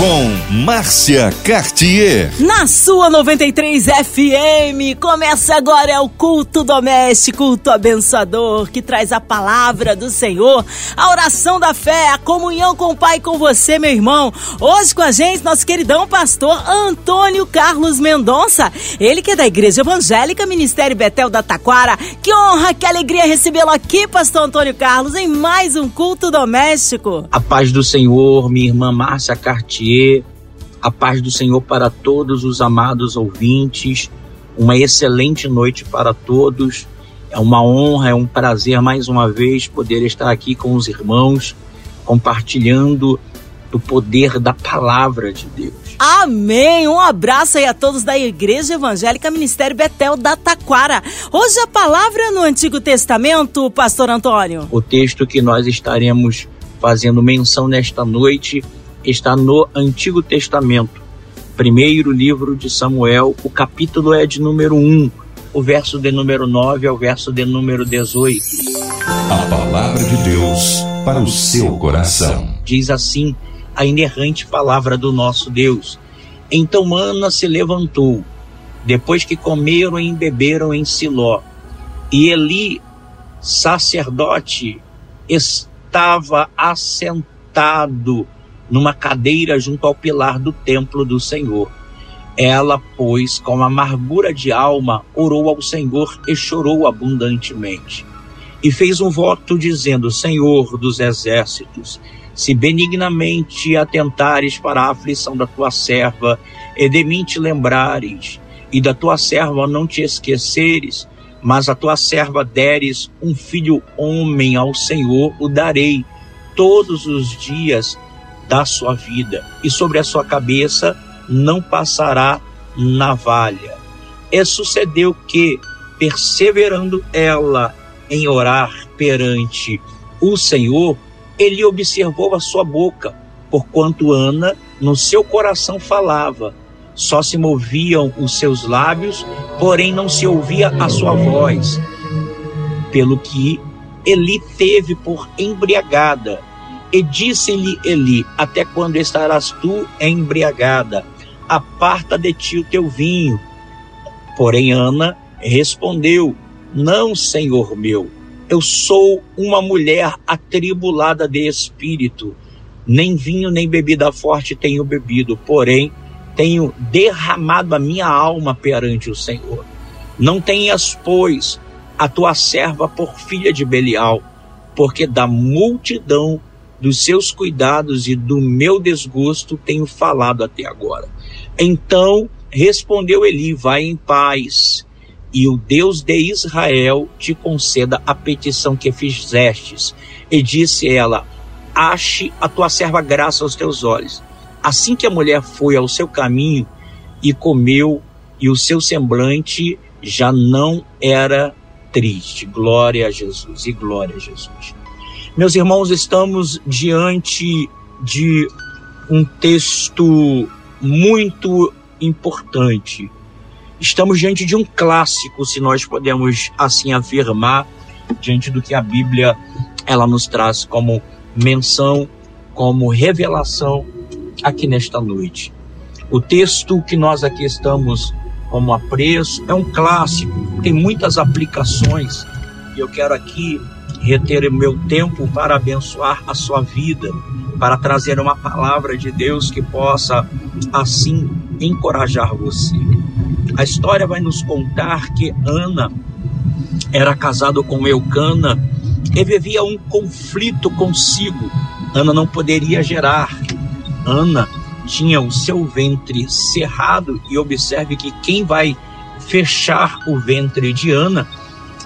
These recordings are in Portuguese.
com Márcia Cartier. Na sua 93 FM, começa agora é o culto doméstico, culto abençoador, que traz a palavra do Senhor, a oração da fé, a comunhão com o Pai e com você, meu irmão. Hoje com a gente, nosso queridão pastor Antônio Carlos Mendonça, ele que é da Igreja Evangélica Ministério Betel da Taquara. Que honra, que alegria recebê-lo aqui, pastor Antônio Carlos, em mais um culto doméstico. A paz do Senhor, minha irmã Márcia Cartier a paz do Senhor para todos os amados ouvintes. Uma excelente noite para todos. É uma honra, é um prazer mais uma vez poder estar aqui com os irmãos, compartilhando do poder da palavra de Deus. Amém! Um abraço aí a todos da Igreja Evangélica Ministério Betel da Taquara. Hoje a palavra no Antigo Testamento, Pastor Antônio. O texto que nós estaremos fazendo menção nesta noite está no Antigo Testamento, primeiro livro de Samuel, o capítulo é de número 1, o verso de número 9 ao verso de número 18. A palavra de Deus para o seu coração. Diz assim a inerrante palavra do nosso Deus. Então Ana se levantou, depois que comeram e beberam em Siló, e Eli, sacerdote, estava assentado numa cadeira junto ao pilar do templo do Senhor. Ela, pois, com amargura de alma, orou ao Senhor e chorou abundantemente. E fez um voto dizendo: Senhor dos exércitos, se benignamente atentares para a aflição da tua serva, e de mim te lembrares, e da tua serva não te esqueceres, mas a tua serva deres um filho homem ao Senhor, o darei todos os dias da sua vida, e sobre a sua cabeça não passará navalha. E sucedeu que, perseverando ela em orar perante o Senhor, ele observou a sua boca, porquanto Ana no seu coração falava. Só se moviam os seus lábios, porém não se ouvia a sua voz. Pelo que Eli teve por embriagada e disse-lhe Eli: Até quando estarás tu embriagada? Aparta de ti o teu vinho. Porém, Ana respondeu: Não, senhor meu, eu sou uma mulher atribulada de espírito. Nem vinho nem bebida forte tenho bebido, porém tenho derramado a minha alma perante o Senhor. Não tenhas, pois, a tua serva por filha de Belial, porque da multidão dos seus cuidados e do meu desgosto tenho falado até agora. Então respondeu Eli: Vai em paz, e o Deus de Israel te conceda a petição que fizestes. E disse ela: Ache a tua serva graça aos teus olhos. Assim que a mulher foi ao seu caminho e comeu, e o seu semblante já não era triste. Glória a Jesus e glória a Jesus. Meus irmãos, estamos diante de um texto muito importante. Estamos diante de um clássico, se nós podemos assim afirmar, diante do que a Bíblia ela nos traz como menção, como revelação aqui nesta noite. O texto que nós aqui estamos como apreço é um clássico, tem muitas aplicações e eu quero aqui reter o meu tempo para abençoar a sua vida, para trazer uma palavra de Deus que possa assim encorajar você. A história vai nos contar que Ana era casado com Eucana e vivia um conflito consigo. Ana não poderia gerar. Ana tinha o seu ventre cerrado e observe que quem vai fechar o ventre de Ana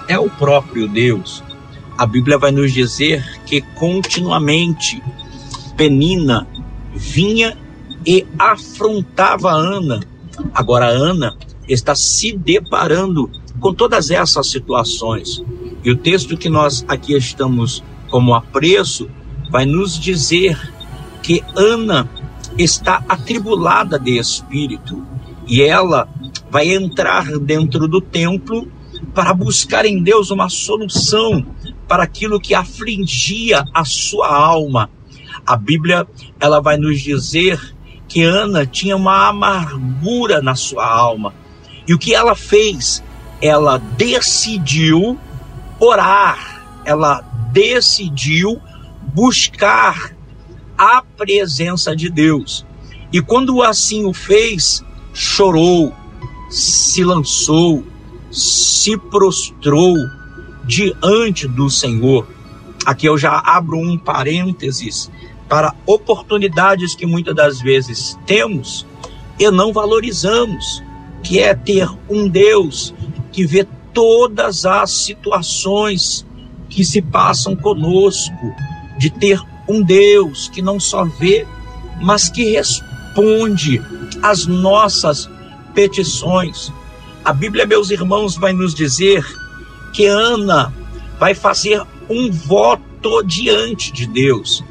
é o próprio Deus a Bíblia vai nos dizer que continuamente Penina vinha e afrontava Ana. Agora Ana está se deparando com todas essas situações. E o texto que nós aqui estamos como apreço vai nos dizer que Ana está atribulada de espírito e ela vai entrar dentro do templo para buscar em Deus uma solução para aquilo que afligia a sua alma. A Bíblia, ela vai nos dizer que Ana tinha uma amargura na sua alma. E o que ela fez? Ela decidiu orar, ela decidiu buscar a presença de Deus. E quando assim o fez, chorou, se lançou, se prostrou diante do Senhor. Aqui eu já abro um parênteses para oportunidades que muitas das vezes temos e não valorizamos, que é ter um Deus que vê todas as situações que se passam conosco, de ter um Deus que não só vê, mas que responde às nossas petições. A Bíblia, meus irmãos, vai nos dizer que Ana vai fazer um voto diante de Deus.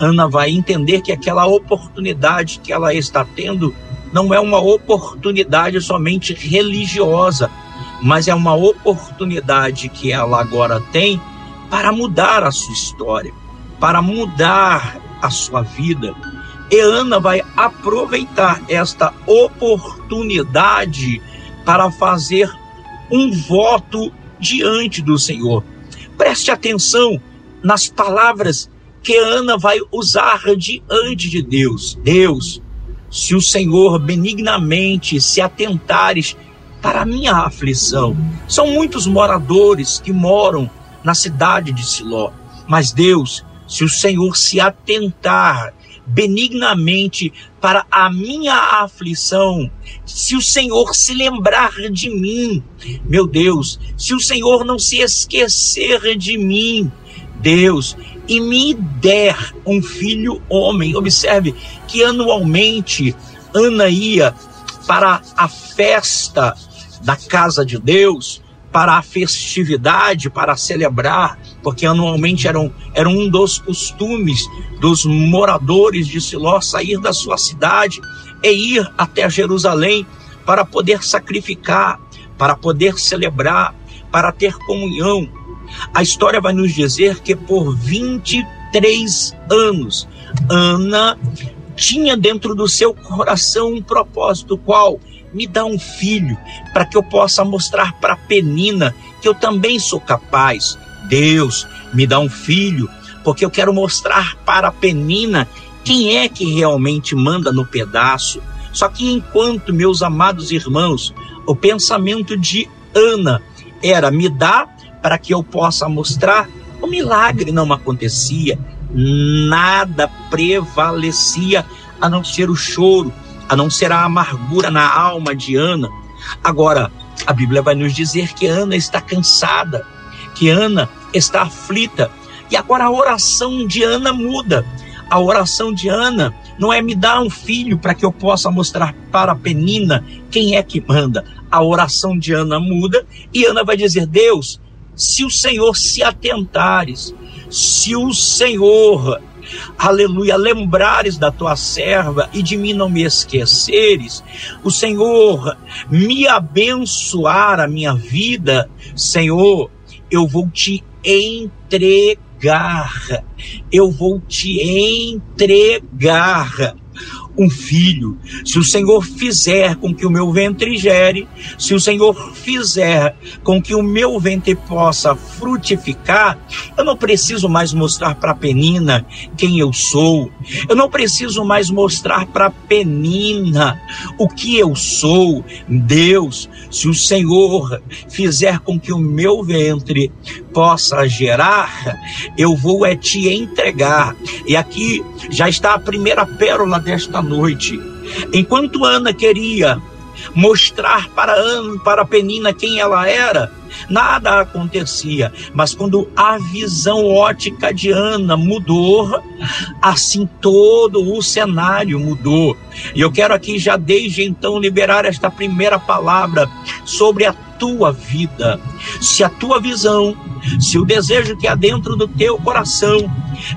Ana vai entender que aquela oportunidade que ela está tendo não é uma oportunidade somente religiosa, mas é uma oportunidade que ela agora tem para mudar a sua história, para mudar a sua vida. E Ana vai aproveitar esta oportunidade para fazer um voto diante do Senhor. Preste atenção nas palavras que Ana vai usar diante de Deus. Deus, se o Senhor benignamente se atentares para a minha aflição. São muitos moradores que moram na cidade de Siló. Mas Deus, se o Senhor se atentar benignamente para a minha aflição, se o Senhor se lembrar de mim, meu Deus, se o Senhor não se esquecer de mim, Deus, e me der um filho homem. Observe que anualmente Ana ia para a festa da casa de Deus, para a festividade, para celebrar, porque anualmente eram, era um dos costumes dos moradores de Siló sair da sua cidade e ir até Jerusalém para poder sacrificar, para poder celebrar, para ter comunhão. A história vai nos dizer que por 23 anos, Ana tinha dentro do seu coração um propósito, qual? me dá um filho, para que eu possa mostrar para Penina que eu também sou capaz. Deus, me dá um filho, porque eu quero mostrar para Penina quem é que realmente manda no pedaço. Só que enquanto, meus amados irmãos, o pensamento de Ana era me dá para que eu possa mostrar, o milagre não acontecia, nada prevalecia a não ser o choro, a não ser a amargura na alma de Ana. Agora, a Bíblia vai nos dizer que Ana está cansada, que Ana está aflita. E agora a oração de Ana muda. A oração de Ana não é me dar um filho para que eu possa mostrar para a Penina quem é que manda. A oração de Ana muda e Ana vai dizer: Deus, se o Senhor se atentares, se o Senhor aleluia, lembrares da tua serva e de mim não me esqueceres, o Senhor me abençoar a minha vida, Senhor, eu vou te entregar, eu vou te entregar um filho. Se o Senhor fizer com que o meu ventre gere, se o Senhor fizer com que o meu ventre possa frutificar, eu não preciso mais mostrar para Penina quem eu sou. Eu não preciso mais mostrar para Penina o que eu sou. Deus, se o Senhor fizer com que o meu ventre possa gerar, eu vou é te entregar. E aqui já está a primeira pérola desta noite. Enquanto Ana queria mostrar para Ana, para Penina quem ela era, nada acontecia. Mas quando a visão ótica de Ana mudou, assim todo o cenário mudou. E eu quero aqui já desde então liberar esta primeira palavra sobre a tua vida. Se a tua visão, se o desejo que há dentro do teu coração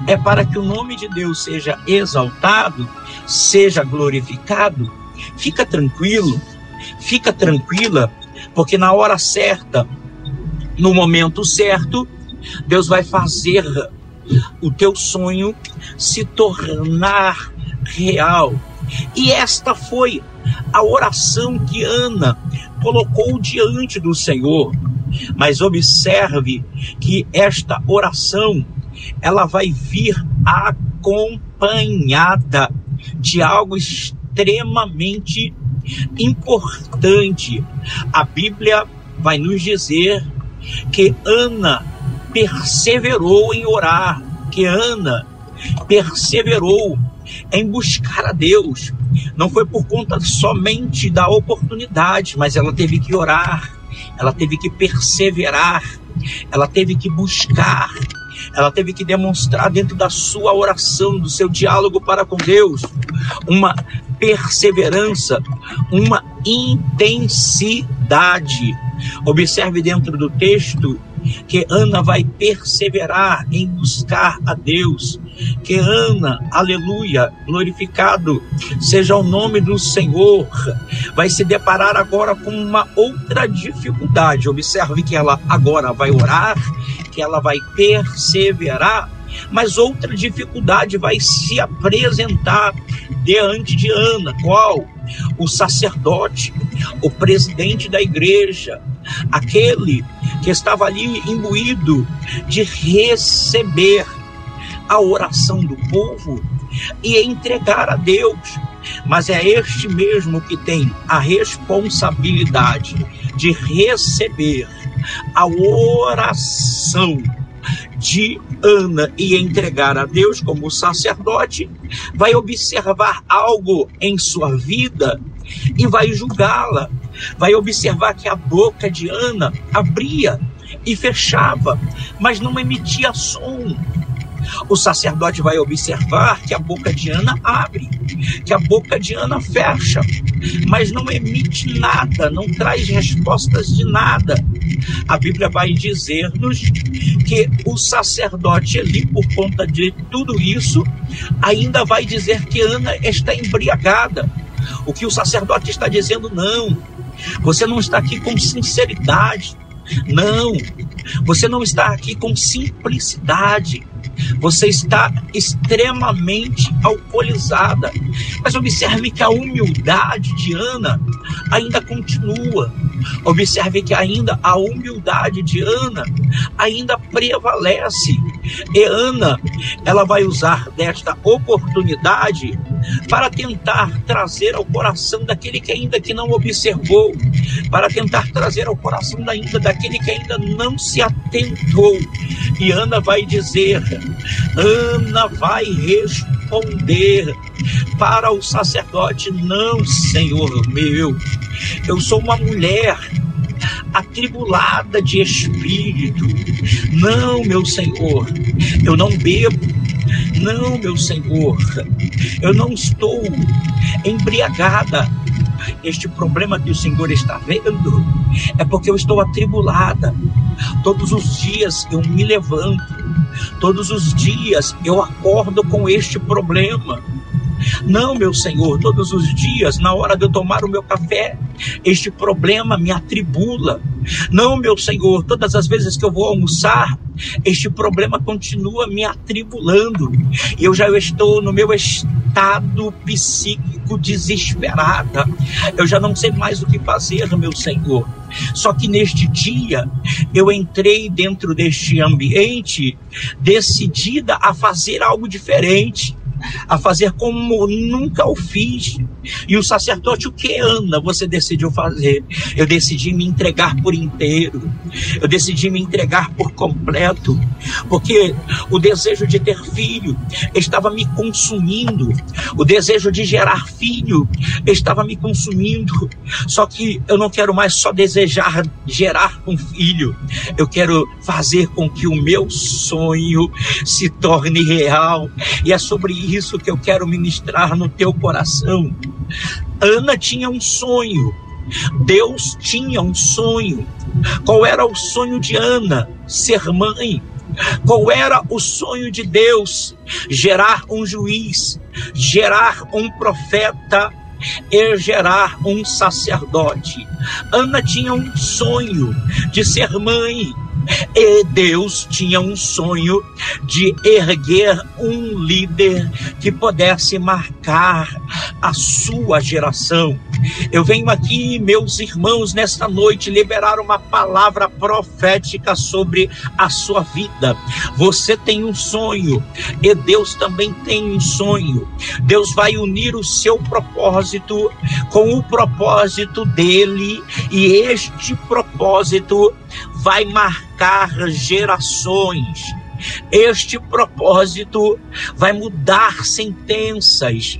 é para que o nome de Deus seja exaltado, seja glorificado, fica tranquilo fica tranquila, porque na hora certa, no momento certo, Deus vai fazer o teu sonho se tornar real. E esta foi a oração que Ana colocou diante do Senhor. Mas observe que esta oração ela vai vir acompanhada de algo extremamente importante. A Bíblia vai nos dizer que Ana perseverou em orar, que Ana perseverou em buscar a Deus. Não foi por conta somente da oportunidade, mas ela teve que orar, ela teve que perseverar, ela teve que buscar, ela teve que demonstrar dentro da sua oração, do seu diálogo para com Deus, uma perseverança, uma intensidade. Observe dentro do texto que Ana vai perseverar em buscar a Deus, que Ana, aleluia, glorificado seja o nome do Senhor, vai se deparar agora com uma outra dificuldade. Observe que ela agora vai orar, que ela vai perseverar, mas outra dificuldade vai se apresentar diante de Ana. Qual? O sacerdote, o presidente da igreja, aquele que estava ali imbuído de receber a oração do povo e entregar a Deus. Mas é este mesmo que tem a responsabilidade de receber a oração de Ana e entregar a Deus como sacerdote, vai observar algo em sua vida e vai julgá-la. Vai observar que a boca de Ana abria e fechava, mas não emitia som. O sacerdote vai observar que a boca de Ana abre, que a boca de Ana fecha, mas não emite nada, não traz respostas de nada. A Bíblia vai dizer-nos que o sacerdote ali, por conta de tudo isso, ainda vai dizer que Ana está embriagada. O que o sacerdote está dizendo, não. Você não está aqui com sinceridade. Não. Você não está aqui com simplicidade. Você está extremamente alcoolizada. Mas observe que a humildade de Ana ainda continua. Observe que ainda a humildade de Ana ainda prevalece. E Ana, ela vai usar desta oportunidade para tentar trazer ao coração daquele que ainda que não observou, para tentar trazer ao coração ainda daquele que ainda não se atentou. E Ana vai dizer: Ana vai responder para o sacerdote: Não, Senhor meu, eu sou uma mulher atribulada de espírito. Não, meu Senhor, eu não bebo. Não, meu Senhor, eu não estou embriagada. Este problema que o Senhor está vendo é porque eu estou atribulada. Todos os dias eu me levanto, todos os dias eu acordo com este problema. Não, meu Senhor, todos os dias, na hora de eu tomar o meu café, este problema me atribula. Não, meu Senhor, todas as vezes que eu vou almoçar, este problema continua me atribulando. Eu já estou no meu estado psíquico desesperada. Eu já não sei mais o que fazer, meu Senhor. Só que neste dia eu entrei dentro deste ambiente decidida a fazer algo diferente a fazer como nunca o fiz. E o sacerdote, o que Ana você decidiu fazer? Eu decidi me entregar por inteiro. Eu decidi me entregar por completo, porque o desejo de ter filho estava me consumindo. O desejo de gerar filho estava me consumindo. Só que eu não quero mais só desejar gerar um filho. Eu quero fazer com que o meu sonho se torne real. E é sobre isso que eu quero ministrar no teu coração. Ana tinha um sonho. Deus tinha um sonho. Qual era o sonho de Ana? Ser mãe. Qual era o sonho de Deus? Gerar um juiz, gerar um profeta, e gerar um sacerdote. Ana tinha um sonho de ser mãe e Deus tinha um sonho de erguer um líder que pudesse marcar a sua geração. Eu venho aqui, meus irmãos, nesta noite liberar uma palavra profética sobre a sua vida. Você tem um sonho e Deus também tem um sonho. Deus vai unir o seu propósito com o propósito dele e este propósito vai marcar gerações. Este propósito vai mudar sentenças.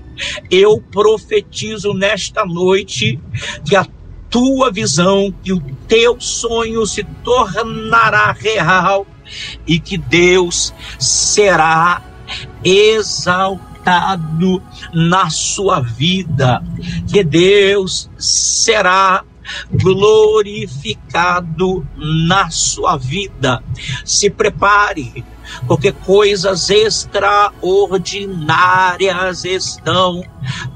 Eu profetizo nesta noite que a tua visão, que o teu sonho se tornará real e que Deus será exaltado na sua vida, que Deus será glorificado na sua vida. Se prepare, porque coisas extraordinárias estão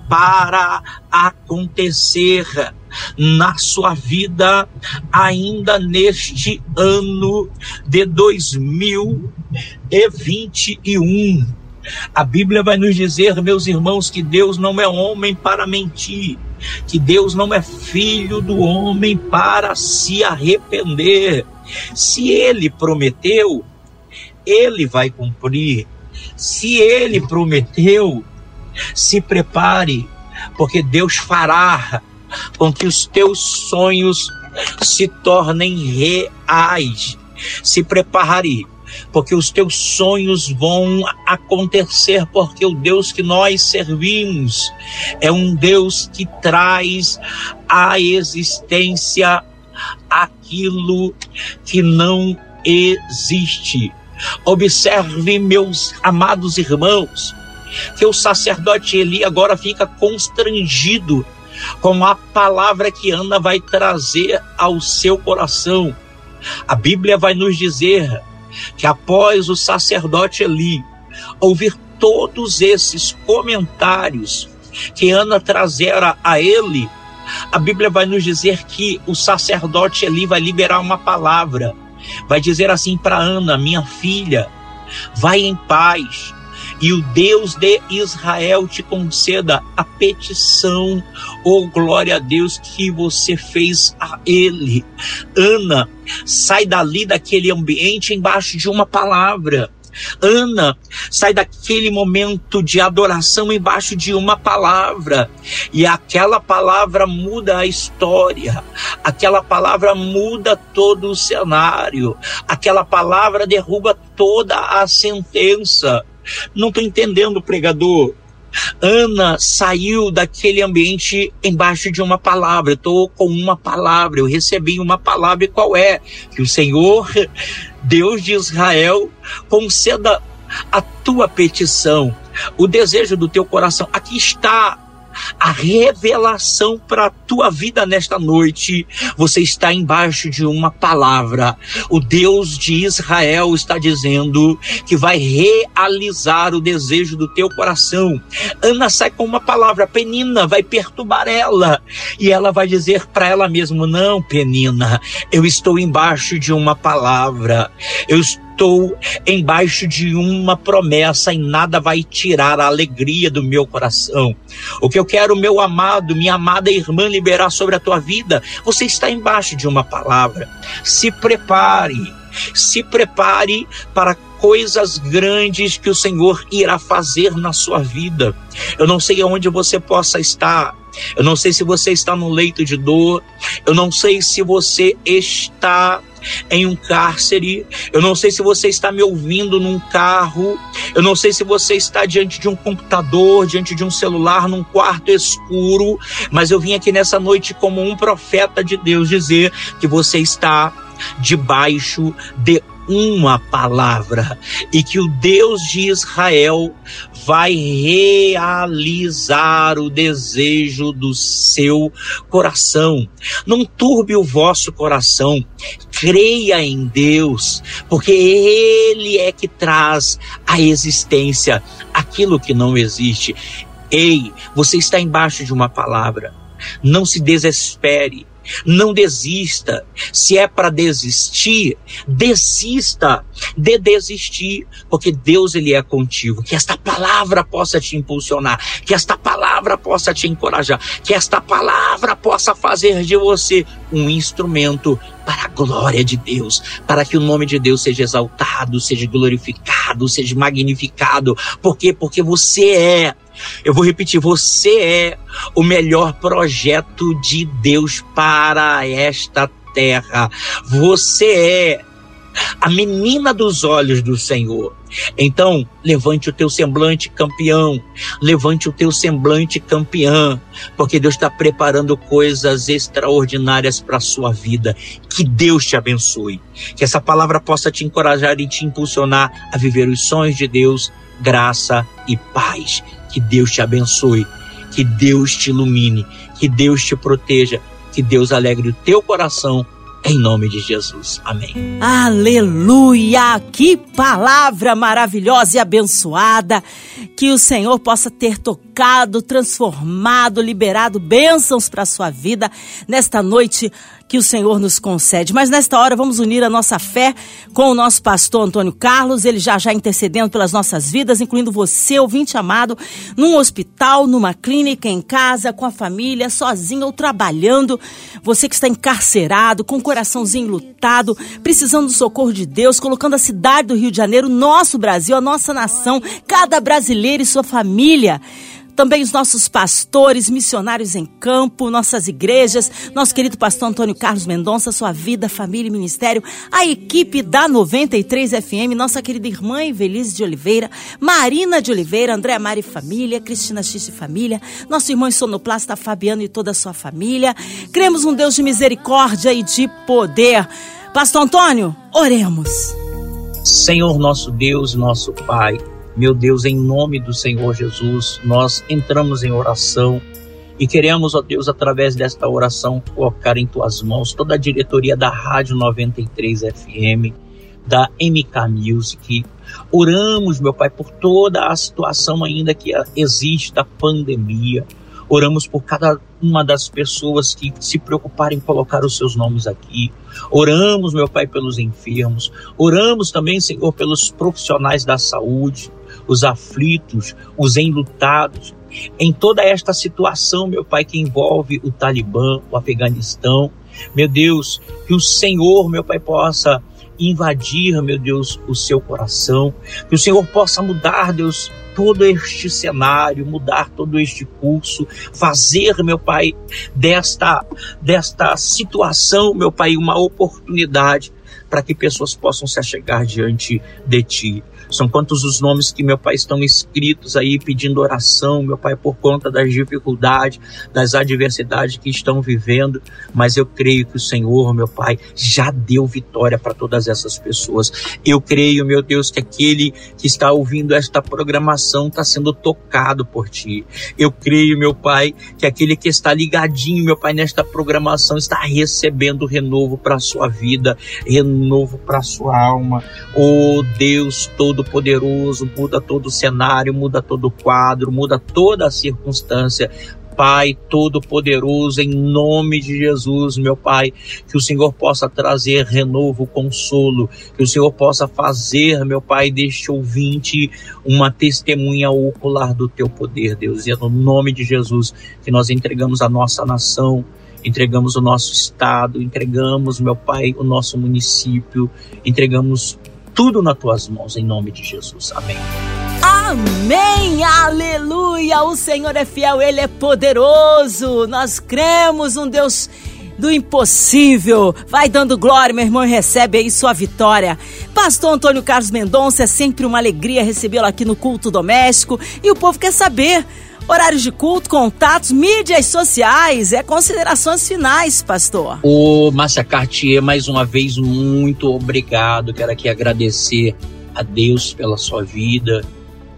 para acontecer na sua vida ainda neste ano de 2021. A Bíblia vai nos dizer, meus irmãos, que Deus não é homem para mentir, que Deus não é filho do homem para se arrepender. Se ele prometeu, ele vai cumprir. Se ele prometeu, se prepare, porque Deus fará com que os teus sonhos se tornem reais. Se prepare, porque os teus sonhos vão acontecer, porque o Deus que nós servimos é um Deus que traz à existência aquilo que não existe. Observe, meus amados irmãos, que o sacerdote Eli agora fica constrangido com a palavra que Ana vai trazer ao seu coração. A Bíblia vai nos dizer que após o sacerdote Eli ouvir todos esses comentários que Ana trazera a ele, a Bíblia vai nos dizer que o sacerdote Eli vai liberar uma palavra. Vai dizer assim para Ana, minha filha, vai em paz, e o Deus de Israel te conceda a petição, oh glória a Deus, que você fez a Ele. Ana, sai dali daquele ambiente embaixo de uma palavra. Ana sai daquele momento de adoração embaixo de uma palavra, e aquela palavra muda a história, aquela palavra muda todo o cenário, aquela palavra derruba toda a sentença. Não estou entendendo, pregador. Ana saiu daquele ambiente embaixo de uma palavra. Estou com uma palavra, eu recebi uma palavra, e qual é? Que o Senhor, Deus de Israel, conceda a tua petição, o desejo do teu coração. Aqui está a revelação para a tua vida nesta noite. Você está embaixo de uma palavra. O Deus de Israel está dizendo que vai realizar o desejo do teu coração. Ana sai com uma palavra, Penina, vai perturbar ela. E ela vai dizer para ela mesma: Não, Penina, eu estou embaixo de uma palavra. Eu estou estou embaixo de uma promessa e nada vai tirar a alegria do meu coração. O que eu quero, meu amado, minha amada irmã, liberar sobre a tua vida, você está embaixo de uma palavra. Se prepare, se prepare para coisas grandes que o Senhor irá fazer na sua vida. Eu não sei aonde você possa estar. Eu não sei se você está no leito de dor. Eu não sei se você está em um cárcere. Eu não sei se você está me ouvindo num carro. Eu não sei se você está diante de um computador, diante de um celular, num quarto escuro. Mas eu vim aqui nessa noite como um profeta de Deus dizer que você está debaixo de uma palavra e que o Deus de Israel vai realizar o desejo do seu coração. Não turbe o vosso coração, creia em Deus, porque Ele é que traz à existência aquilo que não existe. Ei, você está embaixo de uma palavra. Não se desespere. Não desista. Se é para desistir, desista de desistir, porque Deus ele é contigo. Que esta palavra possa te impulsionar, que esta palavra possa te encorajar, que esta palavra possa fazer de você um instrumento para a glória de Deus, para que o nome de Deus seja exaltado, seja glorificado, seja magnificado. Por quê? Porque você é eu vou repetir, você é o melhor projeto de Deus para esta terra. Você é a menina dos olhos do Senhor. Então, levante o teu semblante campeão, levante o teu semblante campeã, porque Deus está preparando coisas extraordinárias para a sua vida. Que Deus te abençoe, que essa palavra possa te encorajar e te impulsionar a viver os sonhos de Deus, graça e paz. Que Deus te abençoe, que Deus te ilumine, que Deus te proteja, que Deus alegre o teu coração em nome de Jesus. Amém. Aleluia! Que palavra maravilhosa e abençoada. Que o Senhor possa ter tocado, transformado, liberado bênçãos para a sua vida nesta noite que o Senhor nos concede. Mas nesta hora vamos unir a nossa fé com o nosso pastor Antônio Carlos, ele já já intercedendo pelas nossas vidas, incluindo você, ouvinte amado, num hospital, numa clínica, em casa, com a família, sozinho ou trabalhando. Você que está encarcerado, com o coraçãozinho lutado, precisando do socorro de Deus, colocando a cidade do Rio de Janeiro, nosso Brasil, a nossa nação, cada brasileiro e sua família também os nossos pastores, missionários em campo, nossas igrejas, nosso querido pastor Antônio Carlos Mendonça, sua vida, família e ministério, a equipe da 93 FM, nossa querida irmã Evelise de Oliveira, Marina de Oliveira, André Mari Família, Cristina X Família, nosso irmão sonoplasta Fabiano e toda a sua família. Cremos um Deus de misericórdia e de poder. Pastor Antônio, oremos. Senhor nosso Deus, nosso Pai, meu Deus, em nome do Senhor Jesus, nós entramos em oração e queremos, ó Deus, através desta oração, colocar em tuas mãos toda a diretoria da Rádio 93 FM, da MK Music. Oramos, meu Pai, por toda a situação ainda que existe da pandemia. Oramos por cada uma das pessoas que se preocuparem em colocar os seus nomes aqui. Oramos, meu Pai, pelos enfermos. Oramos também, Senhor, pelos profissionais da saúde os aflitos, os enlutados, em toda esta situação, meu Pai, que envolve o Talibã, o Afeganistão. Meu Deus, que o Senhor, meu Pai, possa invadir, meu Deus, o seu coração, que o Senhor possa mudar, Deus, todo este cenário, mudar todo este curso, fazer, meu Pai, desta desta situação, meu Pai, uma oportunidade para que pessoas possam se achegar diante de ti. São quantos os nomes que, meu Pai, estão escritos aí pedindo oração, meu Pai, por conta das dificuldades, das adversidades que estão vivendo. Mas eu creio que o Senhor, meu Pai, já deu vitória para todas essas pessoas. Eu creio, meu Deus, que aquele que está ouvindo esta programação está sendo tocado por Ti. Eu creio, meu Pai, que aquele que está ligadinho, meu Pai, nesta programação está recebendo renovo para a sua vida, renovo para a sua alma. Oh Deus, todo Todo-Poderoso, muda todo o cenário, muda todo o quadro, muda toda a circunstância. Pai Todo-Poderoso, em nome de Jesus, meu Pai, que o Senhor possa trazer renovo, consolo, que o Senhor possa fazer, meu Pai, deste ouvinte uma testemunha ocular do teu poder, Deus. E é no nome de Jesus que nós entregamos a nossa nação, entregamos o nosso estado, entregamos, meu Pai, o nosso município, entregamos tudo nas tuas mãos, em nome de Jesus. Amém. Amém, aleluia! O Senhor é fiel, Ele é poderoso. Nós cremos um Deus do impossível. Vai dando glória, meu irmão, e recebe aí sua vitória. Pastor Antônio Carlos Mendonça, é sempre uma alegria recebê-lo aqui no culto doméstico. E o povo quer saber Horários de culto, contatos, mídias sociais, é considerações finais, pastor. Ô, Márcia Cartier, mais uma vez, muito obrigado. Quero aqui agradecer a Deus pela sua vida,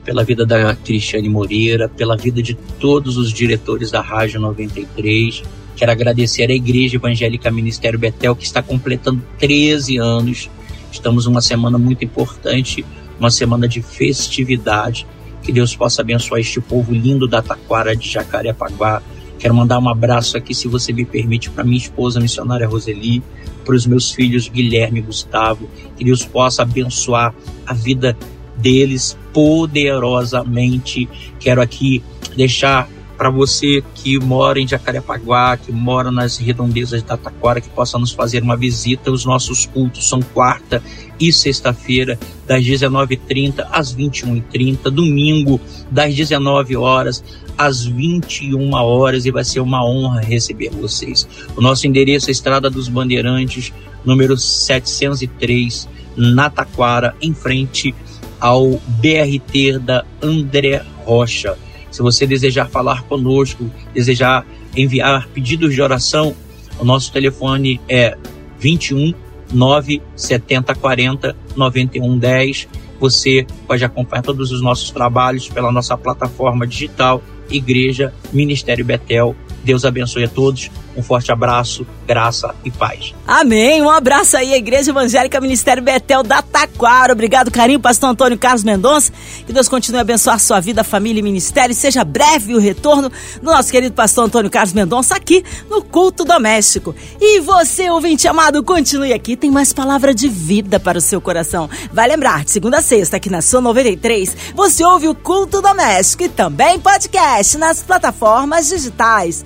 pela vida da Cristiane Moreira, pela vida de todos os diretores da Rádio 93. Quero agradecer à Igreja Evangélica Ministério Betel, que está completando 13 anos. Estamos numa semana muito importante, uma semana de festividade Que Deus possa abençoar este povo lindo da Taquara de Jacarepaguá. Quero mandar um abraço aqui, se você me permite, para minha esposa, missionária Roseli, para os meus filhos Guilherme e Gustavo. Que Deus possa abençoar a vida deles poderosamente. Quero aqui deixar para você que mora em Jacarepaguá, que mora nas redondezas da Taquara, que possa nos fazer uma visita. Os nossos cultos são quarta e sexta-feira, das 19h30 às 21h30, domingo, das 19 horas às 21 horas e vai ser uma honra receber vocês. O nosso endereço é Estrada dos Bandeirantes, número 703, na Taquara, em frente ao BRT da André Rocha. Se você desejar falar conosco, desejar enviar pedidos de oração, o nosso telefone é 21 9 70 40 91 10. Você pode acompanhar todos os nossos trabalhos pela nossa plataforma digital Igreja Ministério Betel. Deus abençoe a todos. Um forte abraço, graça e paz. Amém. Um abraço aí, Igreja Evangélica Ministério Betel da Taquara. Obrigado, carinho, Pastor Antônio Carlos Mendonça. Que Deus continue a abençoar sua vida, família e ministério. Seja breve o retorno do nosso querido Pastor Antônio Carlos Mendonça aqui no Culto Doméstico. E você, ouvinte amado, continue aqui. Tem mais palavra de vida para o seu coração. Vai lembrar, de segunda a sexta, aqui na sua 93, você ouve o Culto Doméstico e também podcast nas plataformas digitais